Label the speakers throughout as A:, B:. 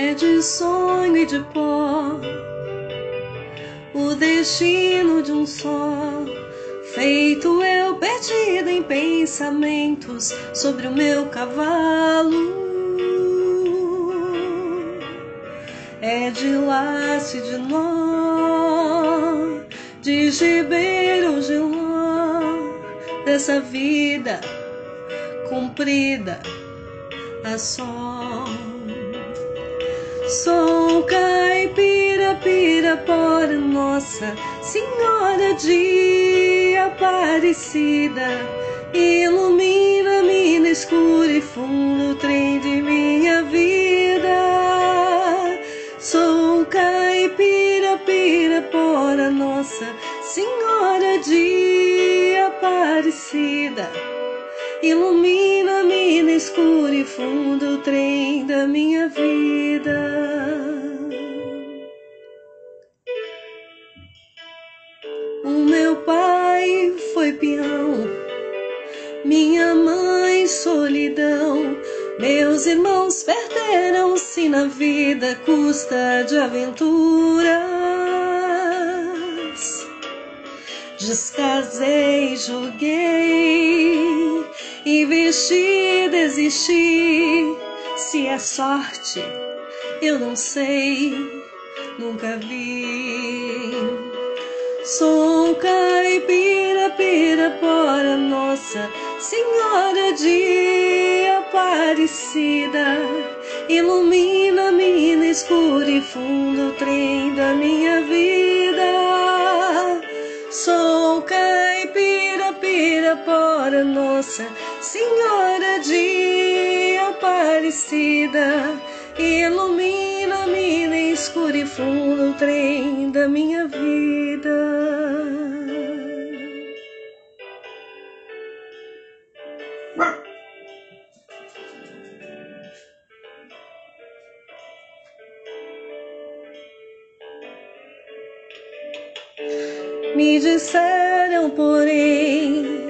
A: é de sonho e de pó, o destino de um só. Feito eu perdida em pensamentos sobre o meu cavalo. É de laço de nó, de gibeiro de ló, dessa vida comprida a sol. Sou caipira, pirapora, Nossa Senhora de Aparecida. Ilumina-me no escuro e fundo, trem de minha vida. Sou caipira, pirapora, Nossa Senhora de Aparecida. Ilumina-me no escuro e fundo, trem da minha vida. O meu pai foi peão, minha mãe solidão. Meus irmãos perderam-se na vida, custa de aventuras. Descasei, joguei, investi, desisti. Se é sorte, eu não sei, nunca vi. Sou caipira, pirapora, Nossa Senhora de Aparecida. Ilumina-me no escuro e fundo, trem da minha vida. Pirapora, Nossa Senhora de Aparecida. Ilumina-me no escuro e fundo, trem da minha vida. Me disseram, porém,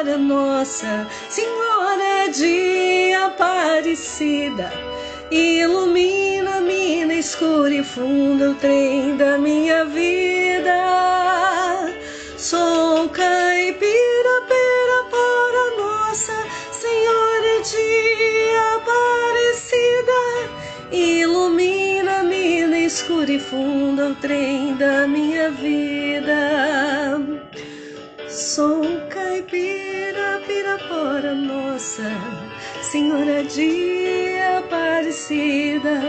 A: pirapora, Nossa Senhora de Aparecida. Ilumina-me na escura e fundo o trem da minha vida. Sou caipira, pirapora, Nossa Senhora de Aparecida. Ilumina-me no escuro e fundo o trem da minha vida. Sou pirapora, Nossa Senhora de Aparecida.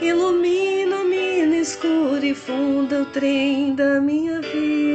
A: Ilumina-me no escuro e fundo o trem da minha vida.